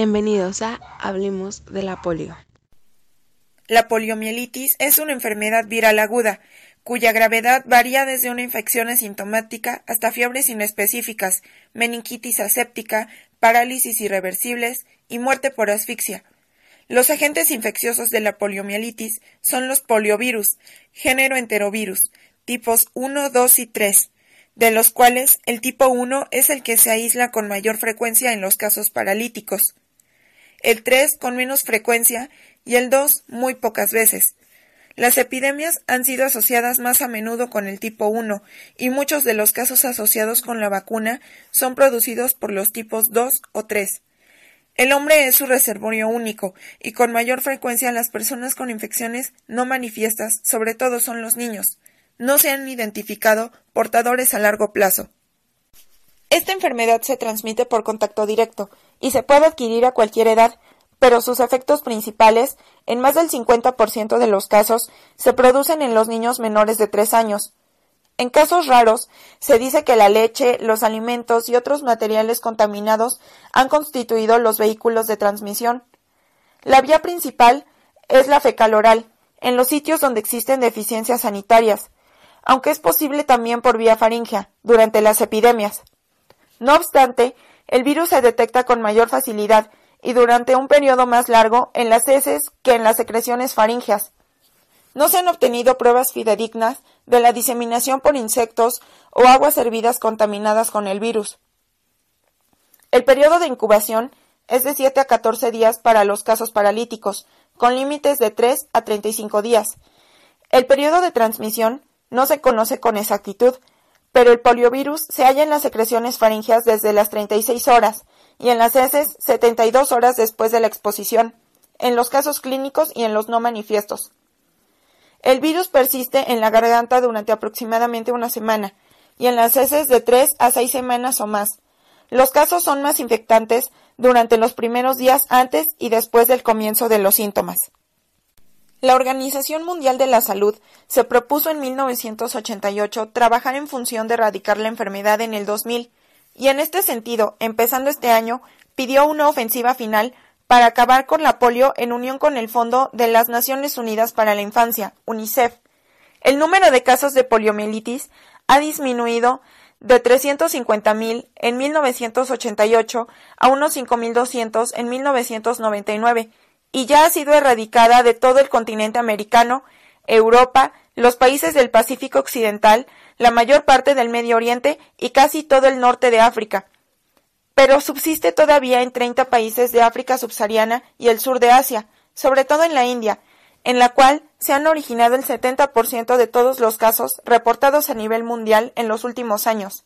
Bienvenidos a Hablemos de la polio. La poliomielitis es una enfermedad viral aguda, cuya gravedad varía desde una infección asintomática hasta fiebres inespecíficas, meningitis aséptica, parálisis irreversibles y muerte por asfixia. Los agentes infecciosos de la poliomielitis son los poliovirus, género enterovirus, tipos 1, 2 y 3, de los cuales el tipo 1 es el que se aísla con mayor frecuencia en los casos paralíticos, el 3 con menos frecuencia y el 2 muy pocas veces. Las epidemias han sido asociadas más a menudo con el tipo 1 y muchos de los casos asociados con la vacuna son producidos por los tipos 2 o 3. El hombre es su reservorio único y con mayor frecuencia las personas con infecciones no manifiestas, sobre todo son los niños no se han identificado portadores a largo plazo. Esta enfermedad se transmite por contacto directo y se puede adquirir a cualquier edad, pero sus efectos principales, en más del 50% de los casos, se producen en los niños menores de 3 años. En casos raros, se dice que la leche, los alimentos y otros materiales contaminados han constituido los vehículos de transmisión. La vía principal es la fecal oral, en los sitios donde existen deficiencias sanitarias, aunque es posible también por vía faríngea, durante las epidemias. No obstante, el virus se detecta con mayor facilidad y durante un periodo más largo en las heces que en las secreciones faríngeas. No se han obtenido pruebas fidedignas de la diseminación por insectos o aguas hervidas contaminadas con el virus. El periodo de incubación es de 7 a 14 días para los casos paralíticos, con límites de 3 a 35 días. El periodo de transmisión no se conoce con exactitud, pero el poliovirus se halla en las secreciones faringeas desde las 36 horas y en las heces 72 horas después de la exposición, en los casos clínicos y en los no manifiestos. El virus persiste en la garganta durante aproximadamente una semana y en las heces de 3 a 6 semanas o más. Los casos son más infectantes durante los primeros días antes y después del comienzo de los síntomas. La Organización Mundial de la Salud se propuso en 1988 trabajar en función de erradicar la enfermedad en el 2000 y en este sentido, empezando este año, pidió una ofensiva final para acabar con la polio en unión con el Fondo de las Naciones Unidas para la Infancia, UNICEF. El número de casos de poliomielitis ha disminuido de 350.000 en 1988 a unos 5.200 en 1999 y ya ha sido erradicada de todo el continente americano, Europa, los países del Pacífico Occidental, la mayor parte del Medio Oriente y casi todo el norte de África. Pero subsiste todavía en 30 países de África subsahariana y el sur de Asia, sobre todo en la India, en la cual se han originado el 70% de todos los casos reportados a nivel mundial en los últimos años.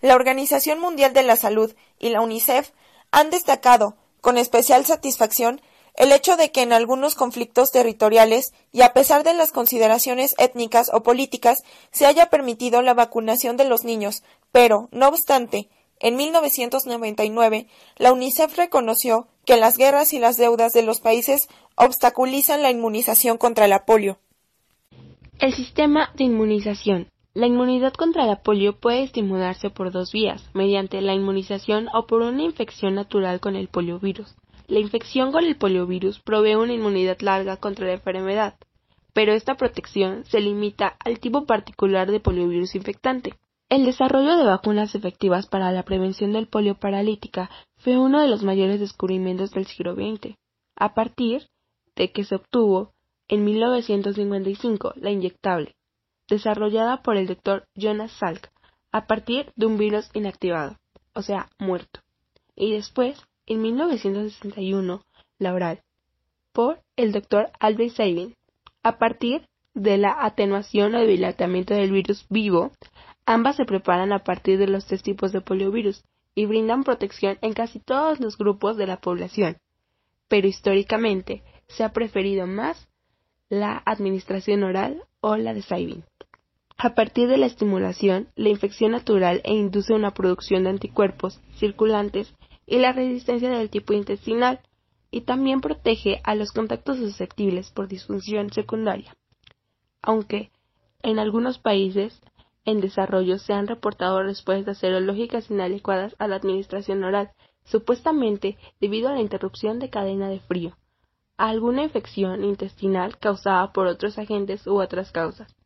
La Organización Mundial de la Salud y la UNICEF han destacado, con especial satisfacción, el hecho de que en algunos conflictos territoriales, y a pesar de las consideraciones étnicas o políticas, se haya permitido la vacunación de los niños, pero, no obstante, en 1999, la UNICEF reconoció que las guerras y las deudas de los países obstaculizan la inmunización contra la polio. El sistema de inmunización. La inmunidad contra la polio puede estimularse por dos vías, mediante la inmunización o por una infección natural con el poliovirus. La infección con el poliovirus provee una inmunidad larga contra la enfermedad, pero esta protección se limita al tipo particular de poliovirus infectante. El desarrollo de vacunas efectivas para la prevención del polio paralítica fue uno de los mayores descubrimientos del siglo XX, a partir de que se obtuvo en 1955 la inyectable, desarrollada por el doctor Jonas Salk, a partir de un virus inactivado, o sea, muerto, y después en 1961 la oral, por el Dr. Albert Sabin. A partir de la atenuación o dilatamiento del virus vivo, ambas se preparan a partir de los tres tipos de poliovirus y brindan protección en casi todos los grupos de la población. Pero históricamente se ha preferido más la administración oral o la de Sabin. A partir de la estimulación, la infección natural e induce una producción de anticuerpos circulantes y la resistencia del tipo intestinal, y también protege a los contactos susceptibles por disfunción secundaria. Aunque en algunos países en desarrollo se han reportado respuestas serológicas inadecuadas a la administración oral, supuestamente debido a la interrupción de cadena de frío, a alguna infección intestinal causada por otros agentes u otras causas.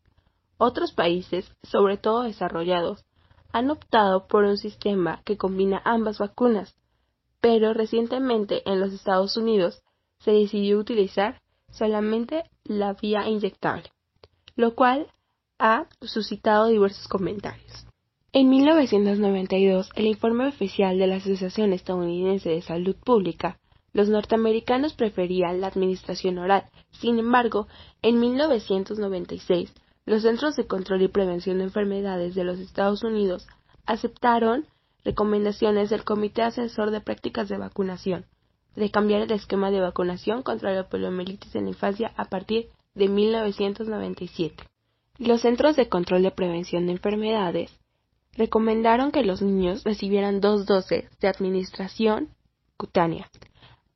Otros países, sobre todo desarrollados, han optado por un sistema que combina ambas vacunas, pero recientemente en los Estados Unidos se decidió utilizar solamente la vía inyectable, lo cual ha suscitado diversos comentarios. En 1992, el informe oficial de la Asociación Estadounidense de Salud Pública, los norteamericanos preferían la administración oral. Sin embargo, en 1996, los Centros de Control y Prevención de Enfermedades de los Estados Unidos aceptaron recomendaciones del Comité Asesor de Prácticas de Vacunación de cambiar el esquema de vacunación contra la poliomielitis en la infancia a partir de 1997. Los Centros de Control de Prevención de Enfermedades recomendaron que los niños recibieran dos dosis de administración cutánea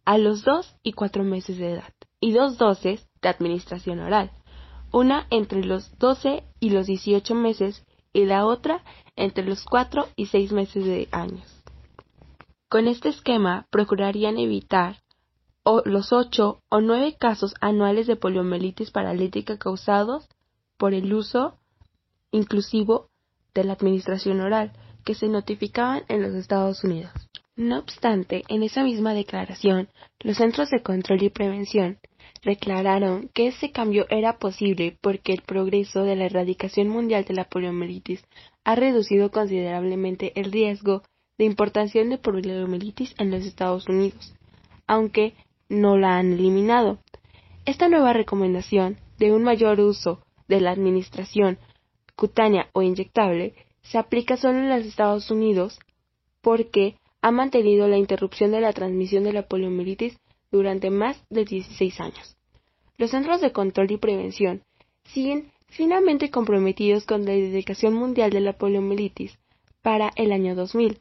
a los dos y cuatro meses de edad y dos dosis de administración oral, una entre los 12 y los 18 meses y la otra entre los 4 y 6 meses de años. Con este esquema procurarían evitar los 8 o 9 casos anuales de poliomielitis paralítica causados por el uso inclusivo de la administración oral que se notificaban en los Estados Unidos. No obstante, en esa misma declaración, los Centros de Control y Prevención declararon que ese cambio era posible porque el progreso de la erradicación mundial de la poliomielitis ha reducido considerablemente el riesgo de importación de poliomielitis en los Estados Unidos, aunque no la han eliminado. Esta nueva recomendación de un mayor uso de la administración cutánea o inyectable se aplica solo en los Estados Unidos porque ha mantenido la interrupción de la transmisión de la poliomielitis durante más de 16 años. Los Centros de Control y Prevención siguen finalmente comprometidos con la dedicación mundial de la poliomielitis para el año 2000,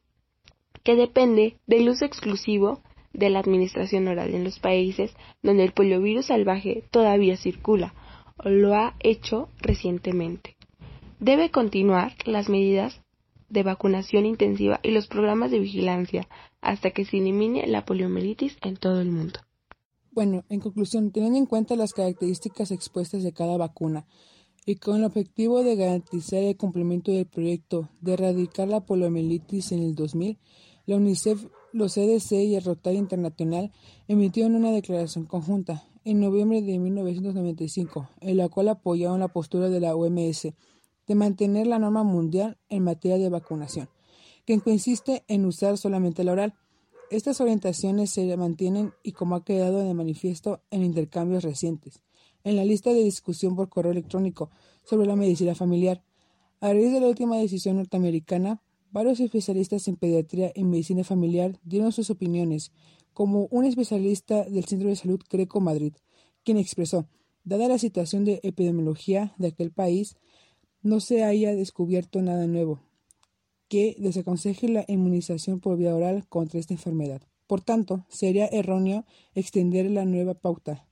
que depende del uso exclusivo de la administración oral en los países donde el poliovirus salvaje todavía circula o lo ha hecho recientemente. Debe continuar las medidas de vacunación intensiva y los programas de vigilancia hasta que se elimine la poliomielitis en todo el mundo. Bueno, en conclusión, teniendo en cuenta las características expuestas de cada vacuna y con el objetivo de garantizar el cumplimiento del proyecto de erradicar la poliomielitis en el 2000, la UNICEF, los CDC y el Rotary Internacional emitieron una declaración conjunta en noviembre de 1995, en la cual apoyaron la postura de la OMS de mantener la norma mundial en materia de vacunación, que consiste en usar solamente la oral. Estas orientaciones se mantienen y como ha quedado de manifiesto en intercambios recientes, en la lista de discusión por correo electrónico sobre la medicina familiar. A raíz de la última decisión norteamericana, varios especialistas en pediatría y medicina familiar dieron sus opiniones, como un especialista del Centro de Salud Greco Madrid, quien expresó, dada la situación de epidemiología de aquel país, no se haya descubierto nada nuevo que desaconseje la inmunización por vía oral contra esta enfermedad. Por tanto, sería erróneo extender la nueva pauta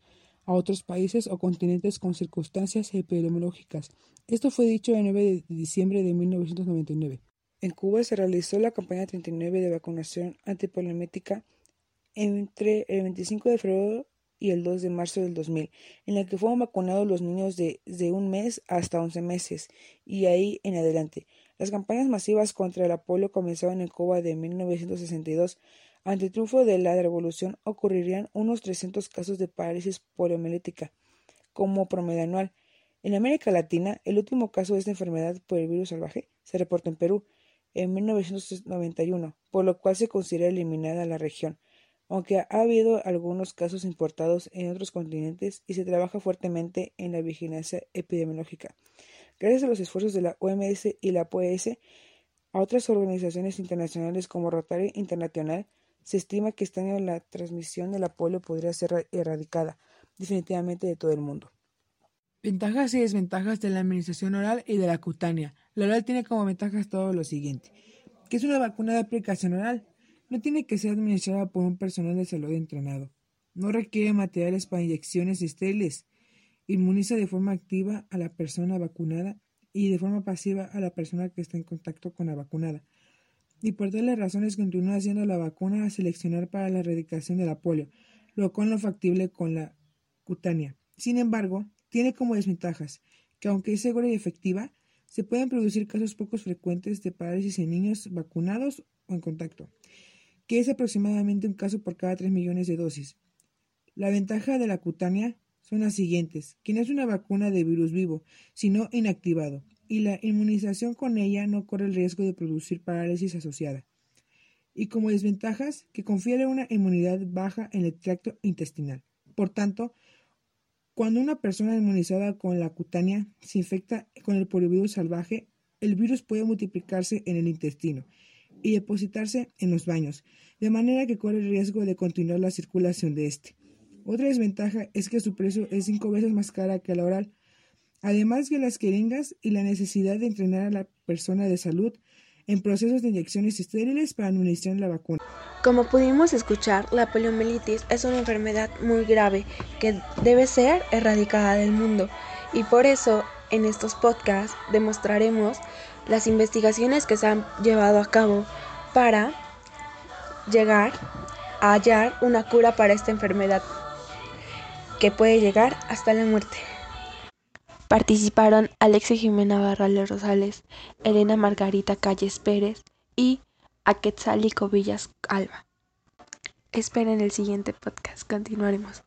a otros países o continentes con circunstancias epidemiológicas. Esto fue dicho el 9 de diciembre de 1999. En Cuba se realizó la campaña 39 de vacunación antipoliomética entre el 25 de febrero y el 2 de marzo del 2000, en la que fueron vacunados los niños de, de un mes hasta 11 meses y ahí en adelante. Las campañas masivas contra el polio comenzaron en Cuba de 1962. Ante el triunfo de la revolución ocurrirían unos 300 casos de parálisis poliomilética como promedio anual. En América Latina, el último caso de esta enfermedad por el virus salvaje se reportó en Perú en 1991, por lo cual se considera eliminada la región aunque ha habido algunos casos importados en otros continentes y se trabaja fuertemente en la vigilancia epidemiológica. Gracias a los esfuerzos de la OMS y la POS, a otras organizaciones internacionales como Rotary Internacional, se estima que este año la transmisión de la polio podría ser erradicada definitivamente de todo el mundo. Ventajas y desventajas de la administración oral y de la cutánea. La oral tiene como ventajas todo lo siguiente, que es una vacuna de aplicación oral, no tiene que ser administrada por un personal de salud entrenado. No requiere materiales para inyecciones estériles. Inmuniza de forma activa a la persona vacunada y de forma pasiva a la persona que está en contacto con la vacunada. y por tales razones continúa siendo la vacuna a seleccionar para la erradicación de la polio, lo cual no factible con la cutánea. Sin embargo, tiene como desventajas que aunque es segura y efectiva, se pueden producir casos pocos frecuentes de parálisis en niños vacunados o en contacto, que es aproximadamente un caso por cada 3 millones de dosis. La ventaja de la cutánea son las siguientes, que no es una vacuna de virus vivo, sino inactivado, y la inmunización con ella no corre el riesgo de producir parálisis asociada. Y como desventajas, que confiere una inmunidad baja en el tracto intestinal. Por tanto, cuando una persona inmunizada con la cutánea se infecta con el poliovirus salvaje, el virus puede multiplicarse en el intestino y depositarse en los baños, de manera que corre el riesgo de continuar la circulación de este. Otra desventaja es que su precio es cinco veces más cara que la oral, además de las jeringas y la necesidad de entrenar a la persona de salud en procesos de inyecciones estériles para administrar la vacuna. Como pudimos escuchar, la poliomielitis es una enfermedad muy grave que debe ser erradicada del mundo y por eso en estos podcasts demostraremos las investigaciones que se han llevado a cabo para llegar a hallar una cura para esta enfermedad que puede llegar hasta la muerte. Participaron Alexia Jimena Barrales Rosales, Elena Margarita Calles Pérez y Aquetzalico Villas Alba. Esperen el siguiente podcast, continuaremos.